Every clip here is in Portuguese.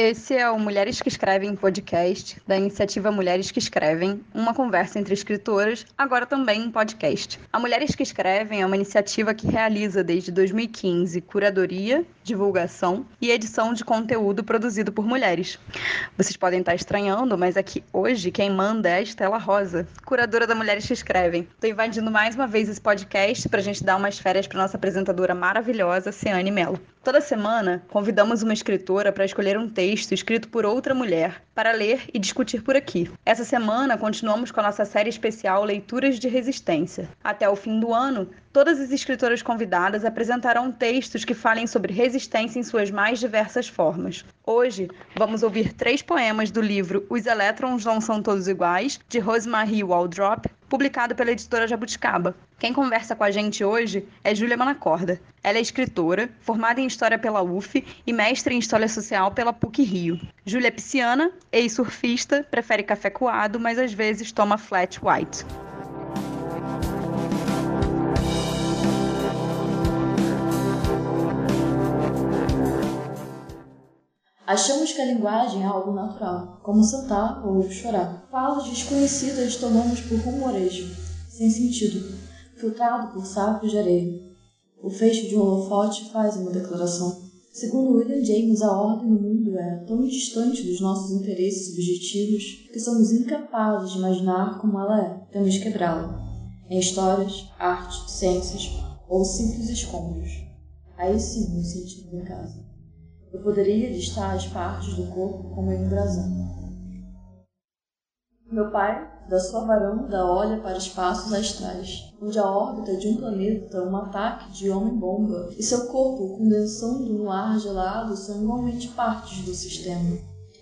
Esse é o Mulheres que Escrevem podcast, da iniciativa Mulheres que Escrevem, uma conversa entre escritoras, agora também em podcast. A Mulheres que Escrevem é uma iniciativa que realiza desde 2015 curadoria, divulgação e edição de conteúdo produzido por mulheres. Vocês podem estar estranhando, mas aqui hoje quem manda é a Estela Rosa, curadora da Mulheres que Escrevem. Estou invadindo mais uma vez esse podcast para a gente dar umas férias para nossa apresentadora maravilhosa, Ciane Mello. Toda semana, convidamos uma escritora para escolher um texto escrito por outra mulher para ler e discutir por aqui. Essa semana, continuamos com a nossa série especial Leituras de Resistência. Até o fim do ano, todas as escritoras convidadas apresentarão textos que falem sobre resistência em suas mais diversas formas. Hoje, vamos ouvir três poemas do livro Os Elétrons Não São Todos Iguais, de Rosemary Waldrop, publicado pela editora Jabuticaba. Quem conversa com a gente hoje é Júlia Manacorda. Ela é escritora, formada em História pela UF e mestre em História Social pela PUC Rio. Júlia é pisciana, ex-surfista, prefere café coado, mas às vezes toma flat white. Achamos que a linguagem é algo natural, como sentar ou chorar. Falas desconhecidas tomamos por rumorejo, sem sentido, filtrado por sacos de areia. O fecho de um holofote faz uma declaração. Segundo William James, a ordem no mundo é tão distante dos nossos interesses subjetivos que somos incapazes de imaginar como ela é. Temos quebrá-la. Em histórias, arte, ciências ou simples escombros. Aí sim nos sentimos em casa. Eu poderia listar as partes do corpo como em um brasão. Meu pai, da sua varanda, olha para espaços astrais, onde a órbita de um planeta, um ataque de homem-bomba e seu corpo condensando no ar gelado são igualmente partes do sistema.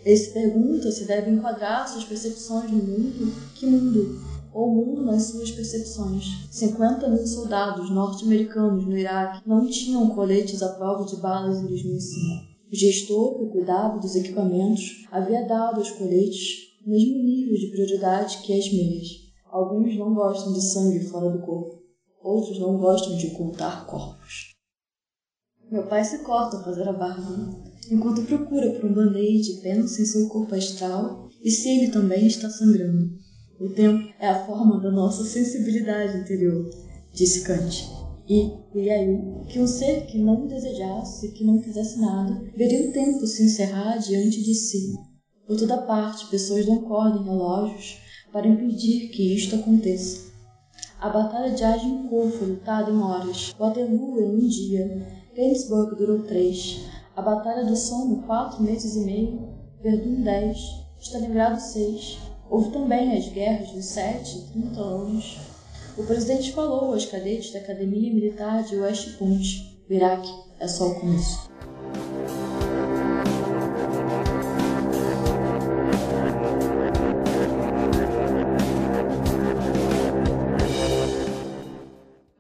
Ele se pergunta se deve enquadrar suas percepções no mundo. Que mundo? Ou mundo nas suas percepções. 50 mil soldados norte-americanos no Iraque não tinham coletes à prova de balas em 2005. O gestor, que cuidava dos equipamentos, havia dado aos coletes o mesmo nível de prioridade que as meias. Alguns não gostam de sangue fora do corpo, outros não gostam de ocultar corpos. Meu pai se corta a fazer a barba, enquanto procura por um band-aid e pensa em seu corpo astral e se ele também está sangrando. O tempo é a forma da nossa sensibilidade interior, disse Kant. E, e aí, que um ser que não desejasse, que não quisesse nada, veria o tempo se encerrar diante de si. Por toda parte, pessoas não correm relógios para impedir que isto aconteça. A batalha de Agincourt foi lutada em horas, Waterloo em um dia, Gettysburg durou três, a Batalha do Somme quatro meses e meio, Verdun dez, Stalingrado seis. Houve também as guerras dos sete e trinta anos, o presidente falou aos cadetes da Academia Militar de West Point: o Iraque é só o começo.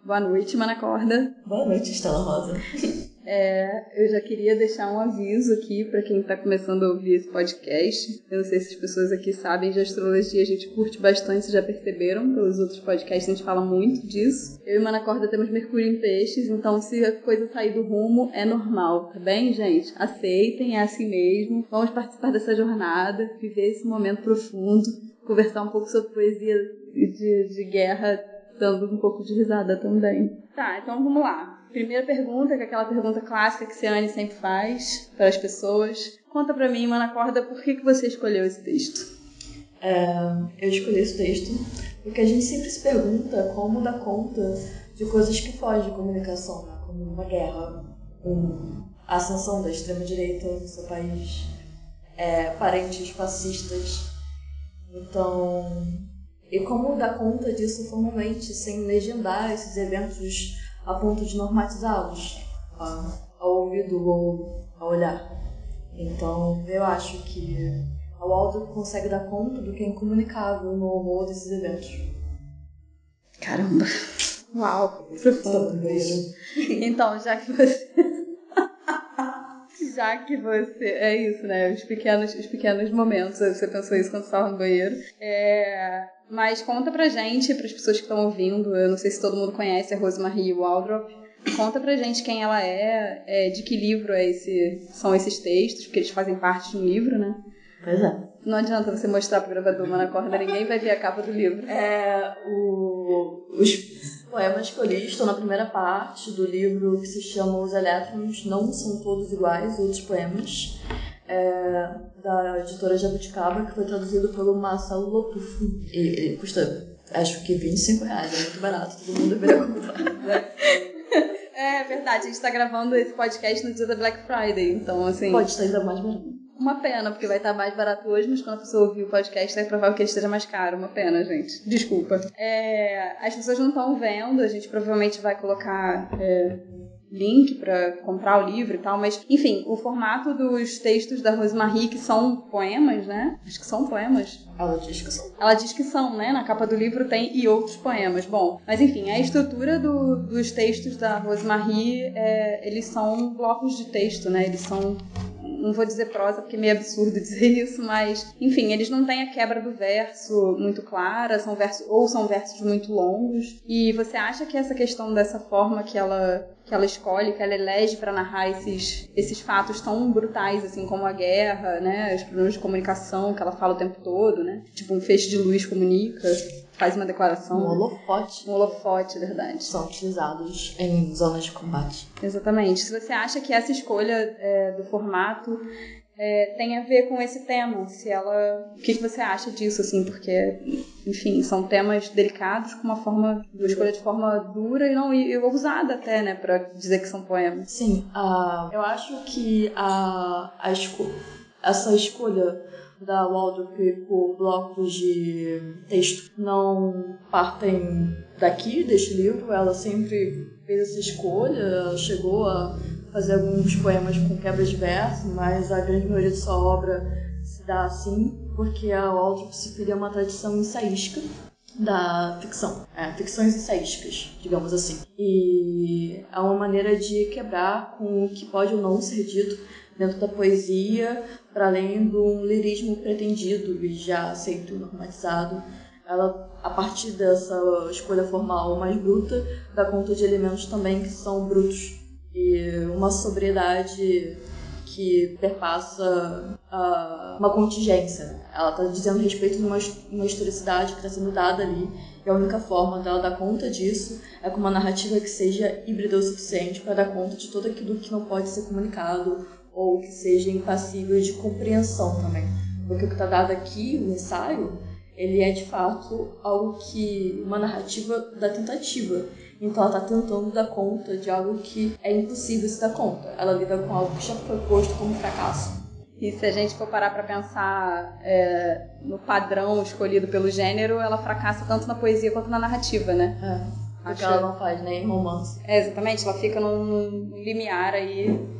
Boa noite, Manacorda. Boa noite, Estela Rosa. É, eu já queria deixar um aviso aqui para quem está começando a ouvir esse podcast. Eu não sei se as pessoas aqui sabem de astrologia, a gente curte bastante, já perceberam pelos outros podcasts, a gente fala muito disso. Eu e Mana Corda temos Mercúrio em Peixes, então se a coisa sair do rumo, é normal, tá bem, gente? Aceitem, é assim mesmo. Vamos participar dessa jornada, viver esse momento profundo, conversar um pouco sobre poesia de, de guerra, dando um pouco de risada também. Tá, então vamos lá. Primeira pergunta, que é aquela pergunta clássica que Ciane sempre faz para as pessoas. Conta para mim, Mana Corda, por que, que você escolheu esse texto? É, eu escolhi esse texto porque a gente sempre se pergunta como dar conta de coisas que fogem de comunicação, né? como uma guerra, a ascensão da extrema-direita no seu país, é, parentes fascistas. Então, e como dar conta disso formalmente, sem legendar esses eventos a ponto de normatizá-los ao ouvido ou ao olhar. Então, eu acho que o áudio consegue dar conta do que é incomunicável no horror desses eventos. Caramba! Uau! Profundo. Então, já que você. já que você. É isso, né? Os pequenos, os pequenos momentos. Você pensou isso quando estava no banheiro. É... Mas conta pra gente, para as pessoas que estão ouvindo, eu não sei se todo mundo conhece a Rosemary Waldrop, Conta pra gente quem ela é, é, de que livro é esse, são esses textos, porque eles fazem parte de um livro, né? Pois é. Não adianta você mostrar pro gravador na corda, ninguém vai ver a capa do livro. É, o, os poemas que eu li estão na primeira parte do livro que se chama Os Elétrons Não São Todos Iguais, outros poemas, é, da editora Jabuticaba, que foi traduzido pelo Marcelo Lotufo. E, ele custa, acho que 25 reais, é muito barato, todo mundo deveria comprar. É verdade, a gente tá gravando esse podcast no dia da Black Friday, então assim. Pode estar ainda mais barato. Uma pena, porque vai estar mais barato hoje, mas quando a pessoa ouvir o podcast é provável que ele esteja mais caro. Uma pena, gente. Desculpa. É, as pessoas não estão vendo, a gente provavelmente vai colocar. É, link para comprar o livro e tal, mas enfim, o formato dos textos da Rosemarie, que são poemas, né? Acho que são poemas. Ela diz que são. Ela diz que são, né? Na capa do livro tem e outros poemas. Bom, mas enfim, a estrutura do, dos textos da Rosemarie, é, eles são blocos de texto, né? Eles são não vou dizer prosa porque é meio absurdo dizer isso, mas enfim, eles não têm a quebra do verso muito clara, são versos ou são versos muito longos. E você acha que essa questão dessa forma que ela que ela escolhe, que ela elege para narrar esses, esses fatos tão brutais, assim como a guerra, né, os problemas de comunicação que ela fala o tempo todo, né, tipo um feixe de luz comunica, faz uma declaração. Um holofote. Um holofote, verdade. São utilizados em zonas de combate. Exatamente. Se você acha que essa escolha é, do formato é, tem a ver com esse tema, se ela, o que, que você acha disso, assim, porque, enfim, são temas delicados com uma forma, uma escolha de forma dura e não e ousada até, né, para dizer que são poemas. Sim, uh, eu acho que a, a esco essa escolha da Waldorf por blocos de texto não partem daqui, deste livro. Ela sempre fez essa escolha, ela chegou a fazer alguns poemas com quebras de verso, mas a grande maioria de sua obra se dá assim, porque a Waldorf se filia uma tradição ensaística da ficção, é, ficções ensaísticas, digamos assim. E é uma maneira de quebrar com o que pode ou não ser dito dentro da poesia, para além do lirismo pretendido e já aceito normatizado. Ela, a partir dessa escolha formal mais bruta, dá conta de elementos também que são brutos e uma sobriedade que perpassa uh, uma contingência. Ela está dizendo respeito de uma, uma historicidade que está sendo dada ali, e a única forma dela dar conta disso é com uma narrativa que seja híbrida o suficiente para dar conta de tudo aquilo que não pode ser comunicado ou que seja impassível de compreensão também. Porque o que está dado aqui, o ensaio, ele é de fato algo que uma narrativa da tentativa. Então ela está tentando dar conta de algo que é impossível se dar conta. Ela lida com algo que já foi posto como fracasso. E se a gente for parar para pensar é, no padrão escolhido pelo gênero, ela fracassa tanto na poesia quanto na narrativa, né? É. Porque ela não faz nem né, romance. É, exatamente, ela fica num limiar aí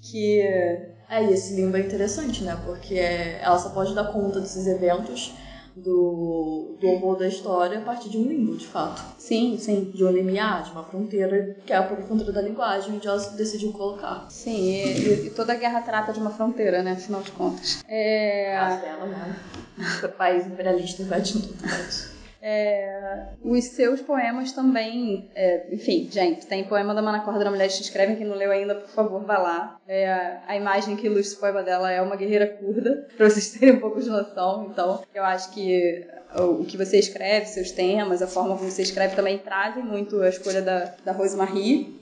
que é, e esse limbo é interessante, né? Porque é, ela só pode dar conta desses eventos do, do horror da história a partir de um limbo, de fato. Sim, sim. De um limiar, de uma fronteira, que é a própria fronteira da linguagem, onde ela decidiu colocar. Sim, e, e, toda guerra trata de uma fronteira, né? Afinal de contas. É... As dela, né? O país imperialista invadindo tudo. É, os seus poemas também, é, enfim, gente, tem poema da Mana Corda da Mulher que escrevem, quem não leu ainda, por favor, vá lá. É, a imagem que ilustra o poema dela é uma guerreira curda, para vocês terem um pouco de noção. Então, eu acho que o que você escreve, seus temas, a forma como você escreve também trazem muito a escolha da, da.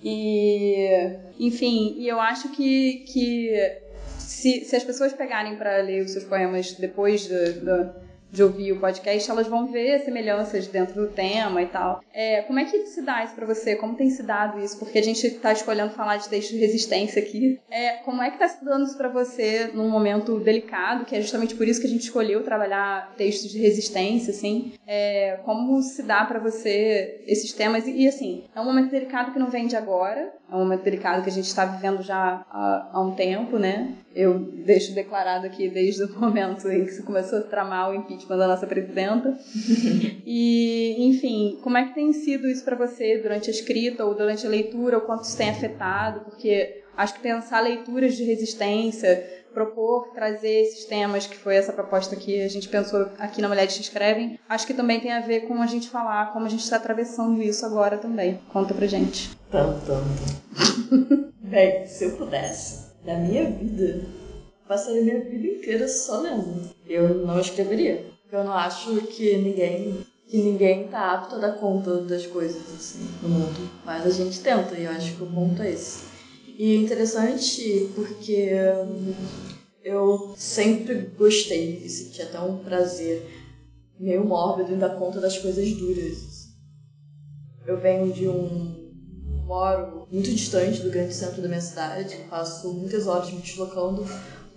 E, enfim, e eu acho que, que se, se as pessoas pegarem para ler os seus poemas depois do de ouvir o podcast, elas vão ver semelhanças dentro do tema e tal. É, como é que se dá isso para você? Como tem se dado isso? Porque a gente está escolhendo falar de texto de resistência aqui. É, como é que está se dando isso para você num momento delicado, que é justamente por isso que a gente escolheu trabalhar textos de resistência, assim? É, como se dá para você esses temas? E, e, assim, é um momento delicado que não vem de agora, é um momento delicado que a gente está vivendo já há, há, um tempo, né? Eu deixo declarado aqui desde o momento em que se começou a tramar o impeachment da nossa presidenta. e, enfim, como é que tem sido isso para você durante a escrita ou durante a leitura, o quanto isso tem afetado? Porque acho que pensar leituras de resistência propor trazer esses temas, que foi essa proposta que a gente pensou aqui na Mulheres que Escrevem, acho que também tem a ver com a gente falar como a gente está atravessando isso agora também. Conta pra gente. Tanto, tanto. Bem, se eu pudesse, na minha vida, passaria minha vida inteira só lendo. Eu não escreveria. Eu não acho que ninguém que ninguém tá apto a dar conta das coisas assim no mundo. Mas a gente tenta e eu acho que o ponto é esse. E é interessante porque eu sempre gostei e senti até um prazer meio mórbido em dar conta das coisas duras. Eu venho de um. moro muito distante do grande centro da minha cidade, passo muitas horas me deslocando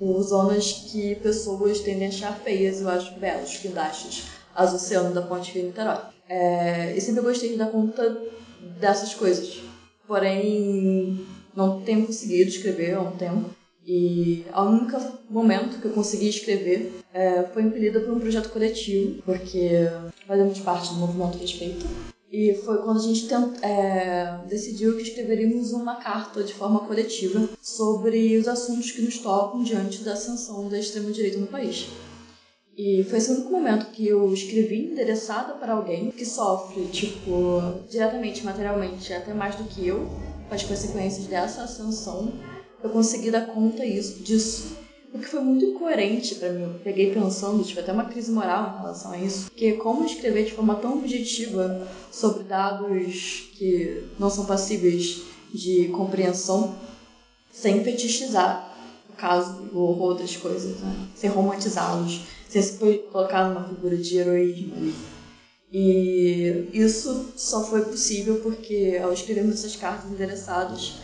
por zonas que pessoas tendem a achar feias, eu acho belos, guindastes, as oceano da Ponte Rio Niterói. É, e sempre gostei de dar conta dessas coisas. Porém, não tenho conseguido escrever há um tempo. E o único momento que eu consegui escrever é, foi impelida por um projeto coletivo, porque fazemos parte do movimento Respeito. E foi quando a gente tent, é, decidiu que escreveríamos uma carta de forma coletiva sobre os assuntos que nos tocam diante da ascensão da extrema-direita no país. E foi esse único momento que eu escrevi endereçada para alguém que sofre, tipo, diretamente, materialmente, até mais do que eu, com as consequências dessa ascensão eu consegui dar conta isso, disso. O que foi muito incoerente para mim. Eu peguei pensando, tive até uma crise moral em relação a isso. Porque como escrever de forma tão objetiva sobre dados que não são passíveis de compreensão, sem fetichizar o caso, o horror das coisas, né? sem romantizá-los, sem se colocar numa figura de heroísmo. E isso só foi possível porque, ao escrevermos essas cartas endereçadas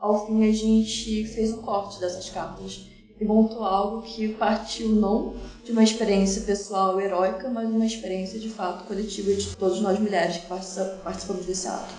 ao fim a gente fez um corte dessas cartas montou algo que partiu não de uma experiência pessoal heróica, mas uma experiência de fato coletiva de todas nós mulheres que participamos desse ato.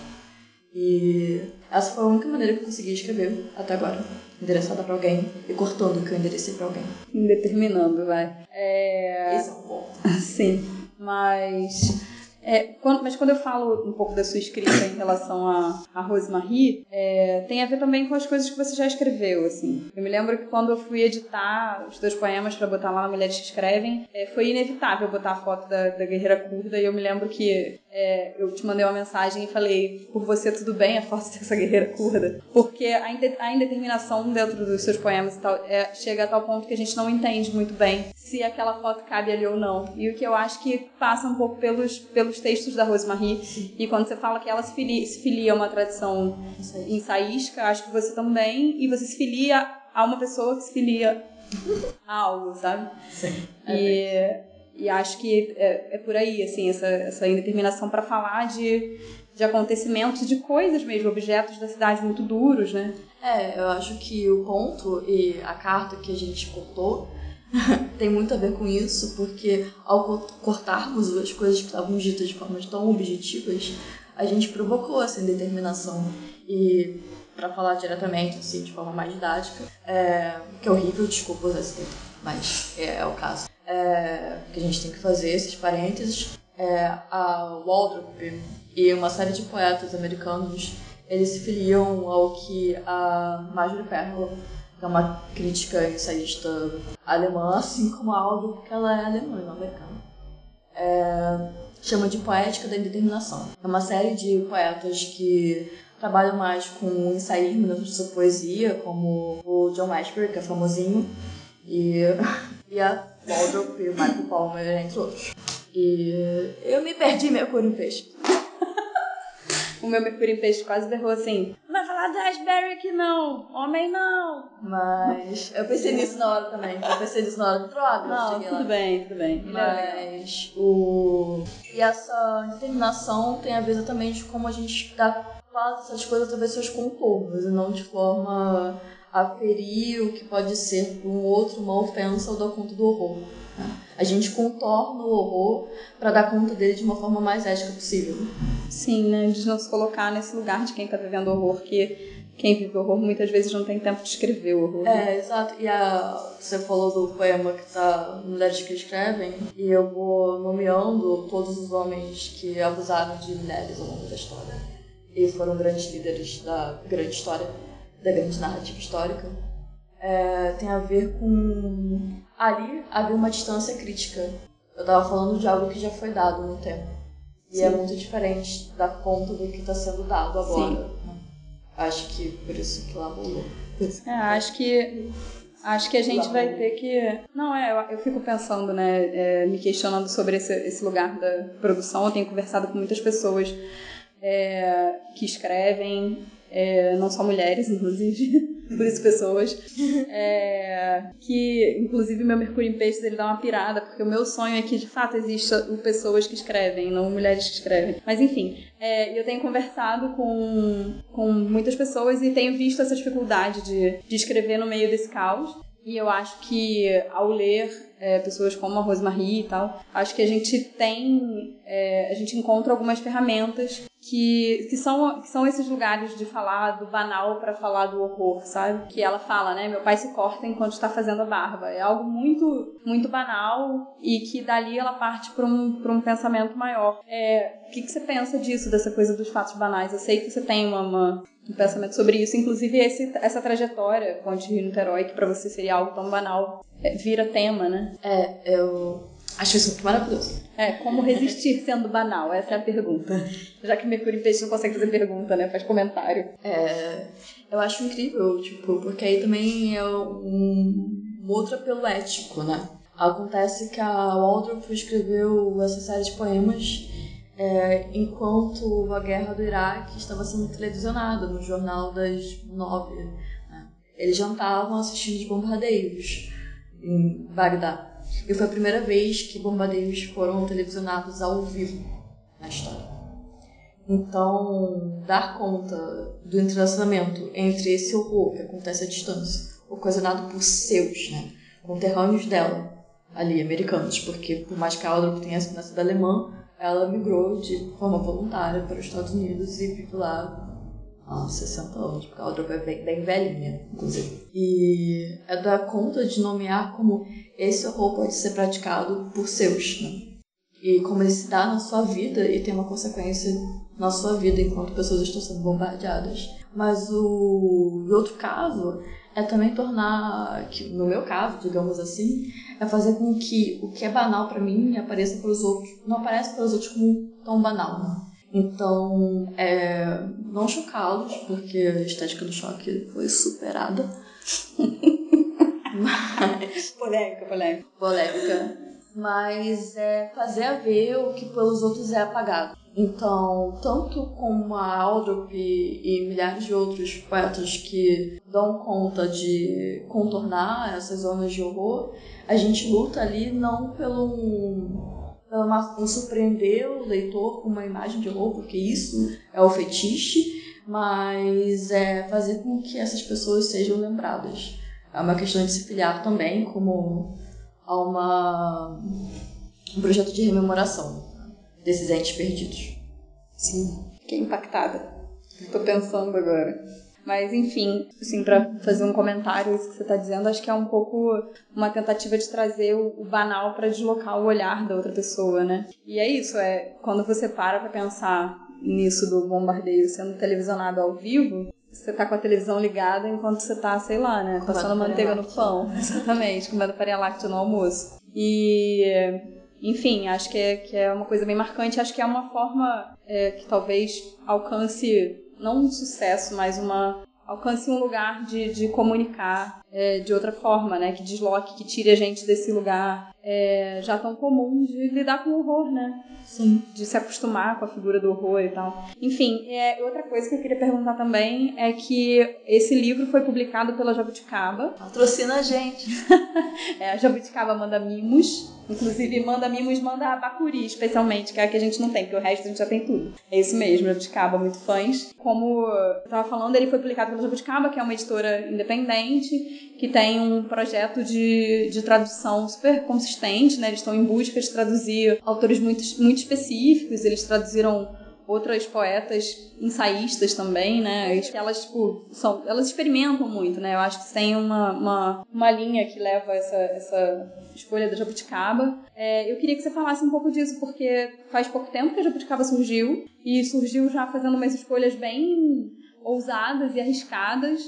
E essa foi a única maneira que eu consegui escrever até agora, endereçada para alguém e cortando o que eu enderecei para alguém. Indeterminando, vai. É... Esse é um ponto. Sim, mas é, quando, mas quando eu falo um pouco da sua escrita em relação a, a Rosemarie, é, tem a ver também com as coisas que você já escreveu, assim. Eu me lembro que quando eu fui editar os dois poemas para botar lá na Mulheres que Escrevem, é, foi inevitável botar a foto da, da guerreira curda e eu me lembro que é, eu te mandei uma mensagem e falei, por você tudo bem a foto dessa guerreira curda? Porque a, a indeterminação dentro dos seus poemas tal, é, chega a tal ponto que a gente não entende muito bem se aquela foto cabe ali ou não. E o que eu acho que passa um pouco pelos, pelos textos da Rosemarie. Sim. E quando você fala que ela se filia, se filia a uma tradição ensaística, acho que você também, e você se filia a uma pessoa que se filia a algo, sabe? Sim. É e, acho que é, é por aí, assim, essa, essa indeterminação para falar de, de acontecimentos, de coisas mesmo, objetos da cidade muito duros, né? É, eu acho que o ponto e a carta que a gente cortou tem muito a ver com isso, porque ao cortarmos as coisas que estavam ditas de formas tão objetivas, a gente provocou essa indeterminação. E, para falar diretamente, assim, de forma mais didática, é, que é horrível, desculpa usar esse termo, mas é, é o caso. É, que a gente tem que fazer esses parênteses. É, a Waldrop e uma série de poetas americanos eles se filiam ao que a Marjorie Perlow é uma crítica ensaísta alemã, assim como a Aldo, porque ela é alemã e não americana. É, chama de Poética da Indeterminação. É uma série de poetas que trabalham mais com ensaísmo dentro de sua poesia, como o John Ashbery, que é famosinho, e, e a Waldrop e o Michael Palmer, entre outros. E eu me perdi meu em peixe o meu Mercúrio em Peixe quase berrou assim: não vai falar do Ashberry aqui não, homem não. Mas eu pensei nisso na hora também. Eu pensei nisso na hora. Droga, não, tudo lá. bem, tudo bem. Mas o. E essa determinação tem a ver exatamente como a gente dá faz essas coisas através dos seus contornos e não de forma a ferir o que pode ser para um outro uma ofensa ou dar conta do horror. Né? A gente contorna o horror para dar conta dele de uma forma mais ética possível. Sim, né? De não se colocar nesse lugar de quem está vivendo horror, que quem vive horror muitas vezes não tem tempo de escrever o horror. Né? É, exato. E a, você falou do poema que está Mulheres que Escrevem, e eu vou nomeando todos os homens que abusaram de mulheres ao longo da história. E foram grandes líderes da grande história, da grande narrativa histórica. é, tem a ver com. Ali havia uma distância crítica. Eu tava falando de algo que já foi dado no tempo. E é Sim. é muito diferente da conta do que está sendo dado agora. Sim. Acho que por isso que lá rolou. É, acho que Acho que a gente vai ter que. Não, é, eu, eu fico pensando, né, é, me questionando sobre esse, esse lugar da produção. Eu tenho conversado com muitas pessoas é, que escrevem, é, não só mulheres, inclusive, por isso pessoas, é, que inclusive meu Mercúrio em Peixes ele dá uma pirada, porque o meu sonho é que de fato exista pessoas que escrevem, não mulheres que escrevem. Mas enfim, é, eu tenho conversado com, com muitas pessoas e tenho visto essa dificuldade de, de escrever no meio desse caos. E eu acho que ao ler é, pessoas como a Rosemarie e tal, acho que a gente tem, é, a gente encontra algumas ferramentas que, que, são, que são esses lugares de falar do banal para falar do horror, sabe? Que ela fala, né? Meu pai se corta enquanto está fazendo a barba. É algo muito, muito banal e que dali ela parte para um, um pensamento maior. É, o que, que você pensa disso, dessa coisa dos fatos banais? Eu sei que você tem uma, uma um pensamento sobre isso, inclusive esse, essa trajetória com de Rio Niterói, que para você seria algo tão banal, é, vira tema, né? É, eu Acho isso muito maravilhoso. É, como resistir sendo banal? Essa é a pergunta. Já que Mercúrio em Peixe não consegue fazer pergunta, né? Faz comentário. É, eu acho incrível, tipo, porque aí também é um, um outro apelo ético, né? Acontece que a Waldorf escreveu essa série de poemas é, enquanto a guerra do Iraque estava sendo televisionada no jornal das nove. Né? Eles jantavam assistindo os bombardeios em Bagdá. E foi a primeira vez que bombardeios foram televisionados ao vivo na história. Então, dar conta do entrelaçamento entre esse horror que acontece à distância, ocasionado por seus, né, conterrâneos dela, ali, americanos, porque por mais que a Audrey tenha nascido alemã, ela migrou de forma voluntária para os Estados Unidos e vive lá há 60 anos, porque a Audrey é bem velhinha, inclusive. E é dar conta de nomear como esse horror pode ser praticado por seus, né? E como ele se dá na sua vida e tem uma consequência na sua vida enquanto pessoas estão sendo bombardeadas. Mas o, outro caso é também tornar, que no meu caso, digamos assim, é fazer com que o que é banal para mim apareça para os outros, não apareça para os outros como tão banal. Né? Então, é, não chocá-los, porque a estética do choque foi superada. Mas. polêmica, polêmica. Polêmica. Mas é fazer a ver o que pelos outros é apagado. Então, tanto como a Aldrop e, e milhares de outros poetas que dão conta de contornar essas zonas de horror, a gente luta ali não pelo um, um surpreender o leitor com uma imagem de horror, porque isso é o fetiche, mas é fazer com que essas pessoas sejam lembradas é uma questão de se filiar também como a uma, um projeto de rememoração desses entes perdidos. Sim, fiquei impactada. Estou pensando agora. Mas, enfim, assim, para fazer um comentário isso que você está dizendo, acho que é um pouco uma tentativa de trazer o, banal para deslocar o olhar da outra pessoa, né? E é isso, é quando você para para pensar nisso do bombardeio sendo televisionado ao vivo, você tá com a televisão ligada enquanto você tá, sei lá, né? Passando manteiga no pão. Exatamente, comendo farinha láctea no almoço. E, enfim, acho que é, que é uma coisa bem marcante. Acho que é uma forma é, que talvez alcance, não um sucesso, mas uma alcance um lugar de, de comunicar é, de outra forma, né? Que desloque, que tire a gente desse lugar é, já tão comum de lidar com o horror, né? Sim. De se acostumar com a figura do horror e tal. Enfim, é, outra coisa que eu queria perguntar também é que esse livro foi publicado pela Jabuticaba. Patrocina a gente. é, a Jabuticaba manda mimos. Inclusive, manda mimos, manda a Bacuri, especialmente, que é a que a gente não tem, porque o resto a gente já tem tudo. É isso mesmo, Jabuticaba, muito fãs. Como eu tava falando, ele foi publicado pela Jabuticaba, que é uma editora independente, que tem um projeto de, de tradução super consistente, né? Eles estão em busca de traduzir autores muito, muito específicos, eles traduziram outras poetas ensaístas também, né? Elas, tipo, são, elas experimentam muito, né? Eu acho que tem uma, uma, uma linha que leva essa, essa escolha da Jabuticaba. É, eu queria que você falasse um pouco disso, porque faz pouco tempo que a Jabuticaba surgiu, e surgiu já fazendo umas escolhas bem ousadas e arriscadas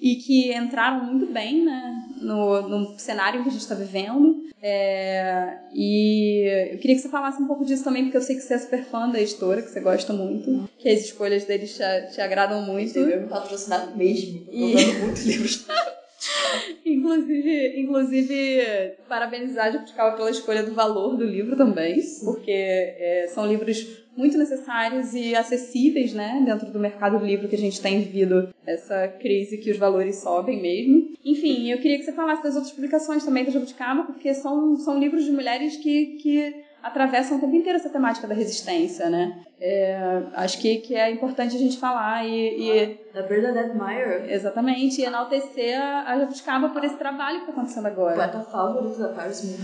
e que entraram muito bem né, no, no cenário que a gente está vivendo. É, e eu queria que você falasse um pouco disso também, porque eu sei que você é super fã da editora, que você gosta muito, que as escolhas deles te, te agradam muito. Eu me patrocinar mesmo, eu muitos livros. inclusive, inclusive, parabenizar a Jabuticaba pela escolha do valor do livro também, porque é, são livros muito necessários e acessíveis, né, dentro do mercado do livro que a gente tem vivido essa crise que os valores sobem mesmo. Enfim, eu queria que você falasse das outras publicações também da Jabuticaba, porque são, são livros de mulheres que, que atravessam o tempo inteiro essa temática da resistência, né? É, acho que, que é importante a gente falar e... e da Bernadette Meyer. Exatamente, e enaltecer a, a Jabuticaba por esse trabalho que está acontecendo agora. Poeta favorito da Paris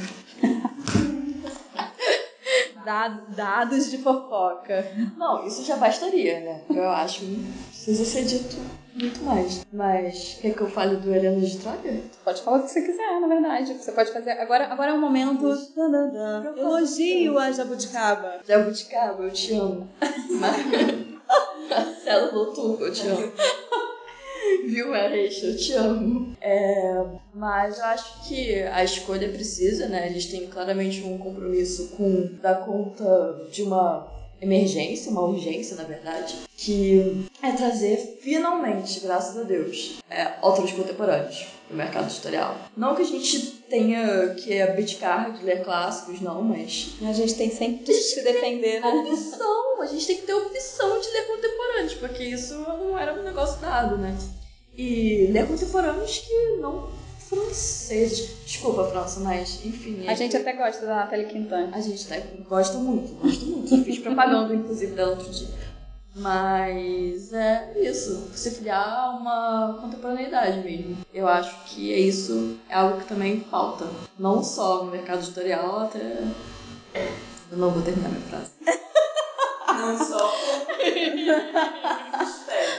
Dados, dados de fofoca. Não, isso já bastaria, né? Eu acho que precisa ser dito muito mais. Mas quer que eu fale do Helena de Troia? Pode falar o que você quiser, na verdade. Você pode fazer. Agora, agora é o momento. Elogio a Jabuticaba. Jabuticaba, eu te amo. Marcelo Loturco, eu te amo. Viu, Eres? Eu te amo. É, mas eu acho que a escolha precisa, né? Eles têm claramente um compromisso com dar conta de uma emergência, uma urgência, na verdade, que é trazer finalmente, graças a Deus, é, autores contemporâneos no mercado editorial. Não que a gente tenha que abdicar de ler clássicos, não, mas. A gente tem sempre que se defender, né? Opção! A gente tem que ter opção de ler contemporâneos, porque isso não era um negócio dado, né? E ler contemporâneos que não franceses. Desculpa, França, mas enfim. A gente até gosta da Nathalie Quintana. A gente até gosta muito, gosta muito. Eu fiz propaganda, inclusive, dela outro dia. Mas é isso, se filiar uma contemporaneidade mesmo. Eu acho que é isso, é algo que também falta. Não só no mercado editorial, até. Eu não vou terminar minha frase. Não só.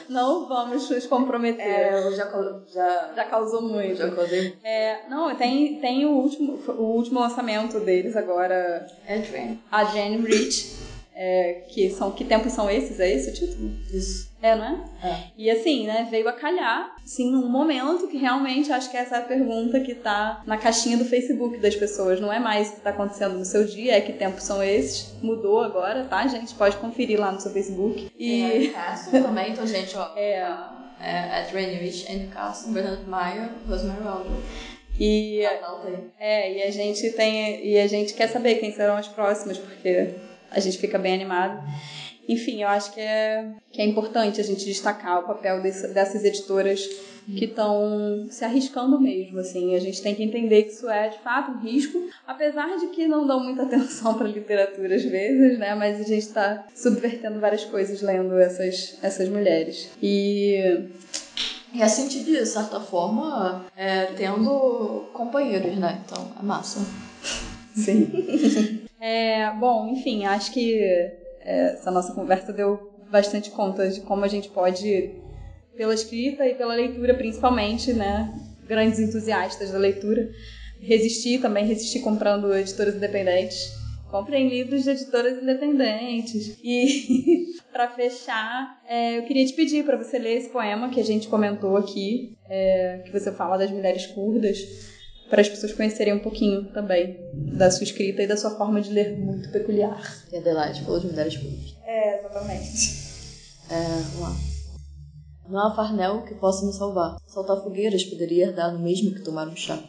Não vamos nos comprometer. É, já, já, já causou muito. Já causei. É, não, tem, tem o, último, o último lançamento deles agora. É Jane. A Jane Rich. É, que são que tempos são esses? É esse o título? Isso. É, não é? É. E assim, né, veio a calhar, sim, num momento que realmente acho que essa é a pergunta que tá na caixinha do Facebook das pessoas. Não é mais o que tá acontecendo no seu dia, é que tempos são esses. Mudou agora, tá, gente? Pode conferir lá no seu Facebook. E. É, também, então, gente, ó. É. É, at Rainrich, Andy Carson, Bernard Meyer, Rosemary Aldo. E, Anotei. é, e a gente tem. E a gente quer saber quem serão as próximas, porque a gente fica bem animado. Enfim, eu acho que é, que é importante a gente destacar o papel desse, dessas editoras que estão se arriscando mesmo, assim. A gente tem que entender que isso é, de fato, um risco, apesar de que não dão muita atenção para literatura às vezes, né? Mas a gente está subvertendo várias coisas lendo essas, essas mulheres. E... E assim de certa forma, é, tendo companheiros, né? Então, é massa. Sim. é, bom, enfim, acho que essa nossa conversa deu bastante conta de como a gente pode, pela escrita e pela leitura principalmente, né, grandes entusiastas da leitura, resistir também, resistir comprando editoras independentes. Comprem livros de editoras independentes. E para fechar, é, eu queria te pedir para você ler esse poema que a gente comentou aqui, é, que você fala das mulheres curdas para as pessoas conhecerem um pouquinho também da sua escrita e da sua forma de ler muito peculiar. E Adelaide falou de mulheres puras. É, exatamente. É, vamos lá. Não há farnel que possa me salvar. Saltar fogueiras poderia herdar no mesmo que tomar um chá.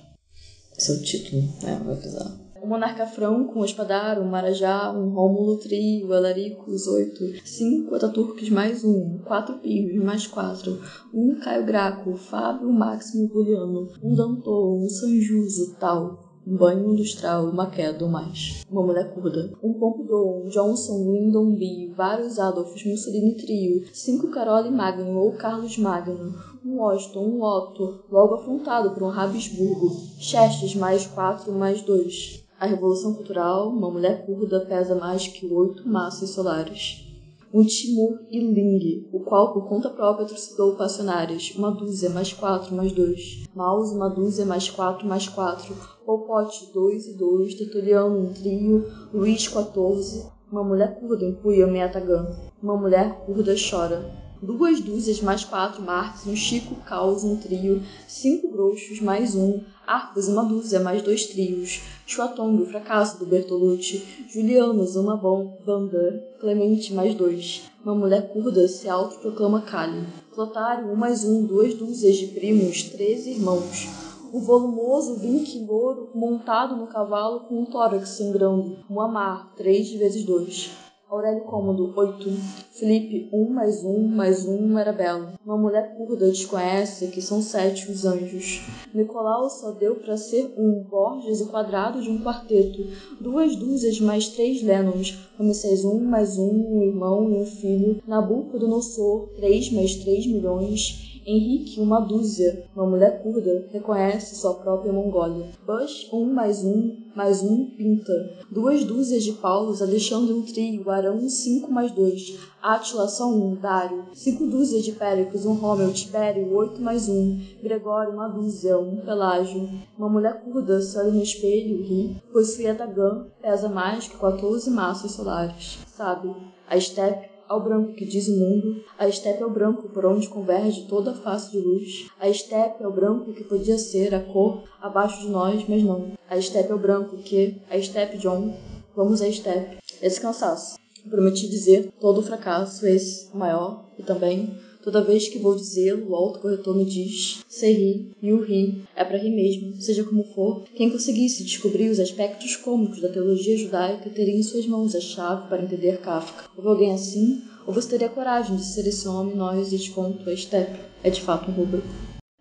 Esse é o título, né? Vai. Um monarca franco, um espadar, um marajá, um rômulo trio, alaricos, oito, cinco ataturques mais um, quatro pios mais quatro, um Caio Graco, Fábio Máximo Juliano, um Dantor, um Sanjuso, tal, um banho industrial uma queda mais. Uma mulher curda. Um Pompidou, um Johnson, Lyndon B, vários Adolfos, Mussolini Trio, cinco Carole Magno ou Carlos Magno, um Washington, um Otto, logo afrontado por um Habsburgo, Chestes mais quatro mais dois. A Revolução Cultural, uma mulher curda pesa mais que oito massas solares. Um Timur Iling, o qual por conta própria trucidou passionárias, uma dúzia mais quatro mais dois. Maus, uma dúzia mais quatro mais quatro. Popote, dois e dois. Tertuliano, um trio. Luís, 14. Uma mulher curda empunha Metagã. Uma mulher curda chora. duas dúzias mais quatro marques, um chico, caos, um trio, cinco groxos mais um, arcos uma dúzia mais dois trios, Chuatongo, fracasso do Bertolucci, Julianos, uma banda, Clemente mais dois, uma mulher curda se autoproclama Kali, Clotário, um mais um, duas dúzias de primos, treze irmãos, o volumoso vinque louro montado no cavalo com um tórax sangrando, um amar, três vezes dois. Aurélio Cômodo, 8. Felipe, 1 mais 1 mais 1 era belo. Uma mulher curda desconhece que são sete os anjos. Nicolau só deu para ser um, Borges o quadrado de um quarteto. Duas dúzias mais três Lennons. Ramsés, 1 mais 1, um irmão e um filho. Nabucodonosor, 3 mais 3 milhões. Henrique, uma dúzia, uma mulher curda, reconhece sua própria Mongólia. Bush, um mais um, mais um, pinta. Duas dúzias de Paulos, Alexandre um trio, Arão cinco mais dois. Átila só um, Dário. Cinco dúzias de Péricles, um Rômeo, Tibério, oito mais um. Gregório, uma dúzia, um Pelágio. Uma mulher curda se olha no espelho e ri, pois Suiatagã pesa mais que 14 massas solares. Sabe, a estepe ao branco que diz o mundo, a estepe é o branco por onde converge toda a face de luz, a estepe é o branco que podia ser a cor abaixo de nós, mas não. A estepe é o branco que, a estepe John, vamos à estepe. Esse cansaço. Prometi dizer todo fracasso, esse, maior, e também Toda vez que vou dizê-lo, o autocorretor me diz: Você ri, e o ri é para rir mesmo, seja como for. Quem conseguisse descobrir os aspectos cômicos da teologia judaica teria em suas mãos a chave para entender Kafka. Houve alguém assim? Ou você teria coragem de ser esse homem nós e te conto a Steppe? É de fato um rubro.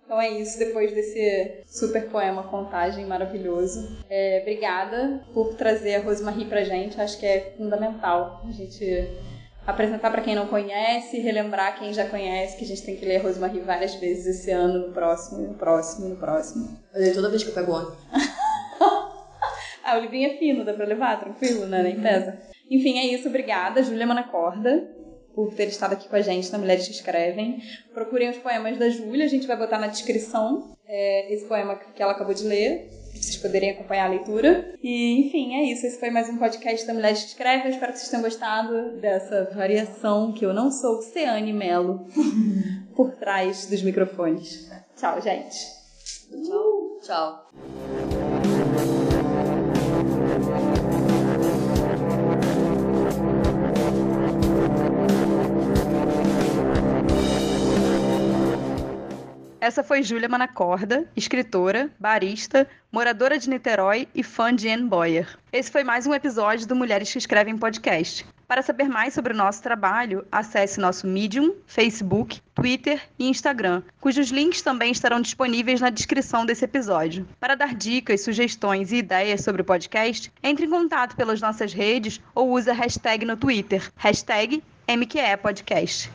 Então é isso, depois desse super poema contagem maravilhoso. É, obrigada por trazer a Rosemarie pra gente, acho que é fundamental a gente apresentar para quem não conhece, relembrar quem já conhece, que a gente tem que ler Rosemarie várias vezes esse ano, no próximo, no próximo, no próximo. Eu leio toda vez que eu pego ônibus. ah, o livrinho é fino, dá pra levar, tranquilo, né? Nem pesa. Enfim, é isso, obrigada, Júlia Manacorda, por ter estado aqui com a gente na Mulheres que Escrevem. Procurem os poemas da Júlia, a gente vai botar na descrição é, esse poema que ela acabou de ler para vocês poderem acompanhar a leitura. E, enfim, é isso. Esse foi mais um podcast da Mulheres que Escreve. Eu espero que vocês tenham gostado dessa variação que eu não sou Ceane Melo por trás dos microfones. Tchau, gente. Tchau. Tchau. Essa foi Júlia Manacorda, escritora, barista, moradora de Niterói e fã de Anne Boyer. Esse foi mais um episódio do Mulheres que Escrevem Podcast. Para saber mais sobre o nosso trabalho, acesse nosso Medium, Facebook, Twitter e Instagram, cujos links também estarão disponíveis na descrição desse episódio. Para dar dicas, sugestões e ideias sobre o podcast, entre em contato pelas nossas redes ou use a hashtag no Twitter, hashtag MQE Podcast.